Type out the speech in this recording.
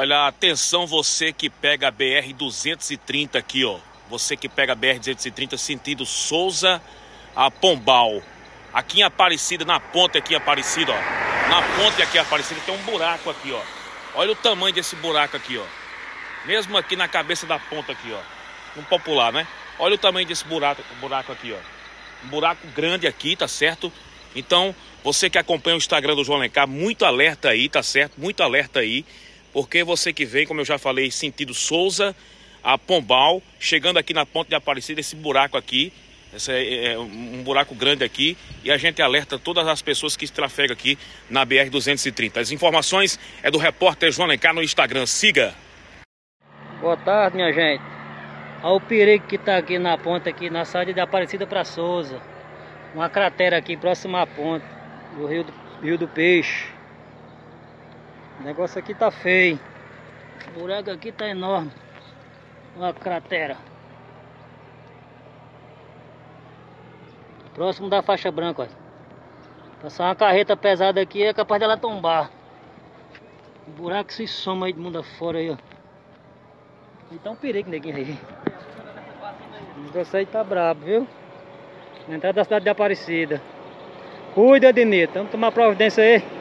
Olha, atenção você que pega a BR 230 aqui, ó. Você que pega a BR 230 sentido Souza a Pombal. Aqui em Aparecida, na ponta aqui em Aparecida, ó. Na ponta aqui em Aparecida tem um buraco aqui, ó. Olha o tamanho desse buraco aqui, ó. Mesmo aqui na cabeça da ponta aqui, ó. Um popular, né? Olha o tamanho desse buraco, buraco aqui, ó. Um buraco grande aqui, tá certo? Então, você que acompanha o Instagram do João Lencar, muito alerta aí, tá certo? Muito alerta aí. Porque você que vem, como eu já falei, sentido Souza a Pombal, chegando aqui na ponta de Aparecida, esse buraco aqui, esse é, é um buraco grande aqui, e a gente alerta todas as pessoas que trafegam aqui na BR-230. As informações é do repórter João Lencar no Instagram. Siga! Boa tarde, minha gente. Olha o perigo que está aqui na ponta, aqui na saída de Aparecida para Souza. Uma cratera aqui próxima à ponte do Rio do, Rio do Peixe. O negócio aqui tá feio. O buraco aqui tá enorme. Olha a cratera. Próximo da faixa branca, ó. Passar uma carreta pesada aqui é capaz dela tombar. O buraco se soma aí de mundo afora aí, ó. Então um perigo, neguinho aí. O negócio aí tá brabo, viu? Na entrada da cidade de Aparecida. Cuida, Denito. Vamos tomar providência aí.